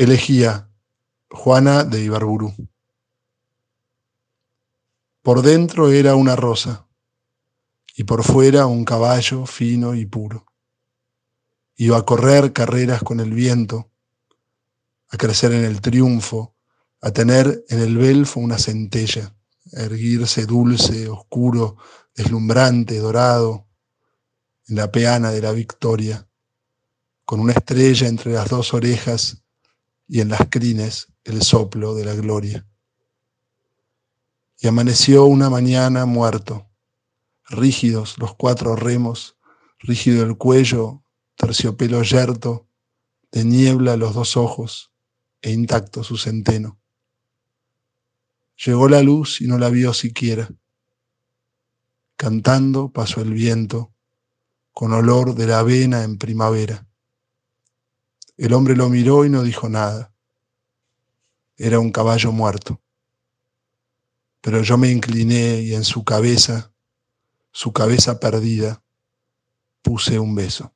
Elegía Juana de Ibarburu. Por dentro era una rosa y por fuera un caballo fino y puro. Iba a correr carreras con el viento, a crecer en el triunfo, a tener en el belfo una centella, a erguirse dulce, oscuro, deslumbrante, dorado, en la peana de la victoria, con una estrella entre las dos orejas y en las crines el soplo de la gloria. Y amaneció una mañana muerto, rígidos los cuatro remos, rígido el cuello, terciopelo yerto, de niebla los dos ojos e intacto su centeno. Llegó la luz y no la vio siquiera. Cantando pasó el viento, con olor de la avena en primavera. El hombre lo miró y no dijo nada. Era un caballo muerto. Pero yo me incliné y en su cabeza, su cabeza perdida, puse un beso.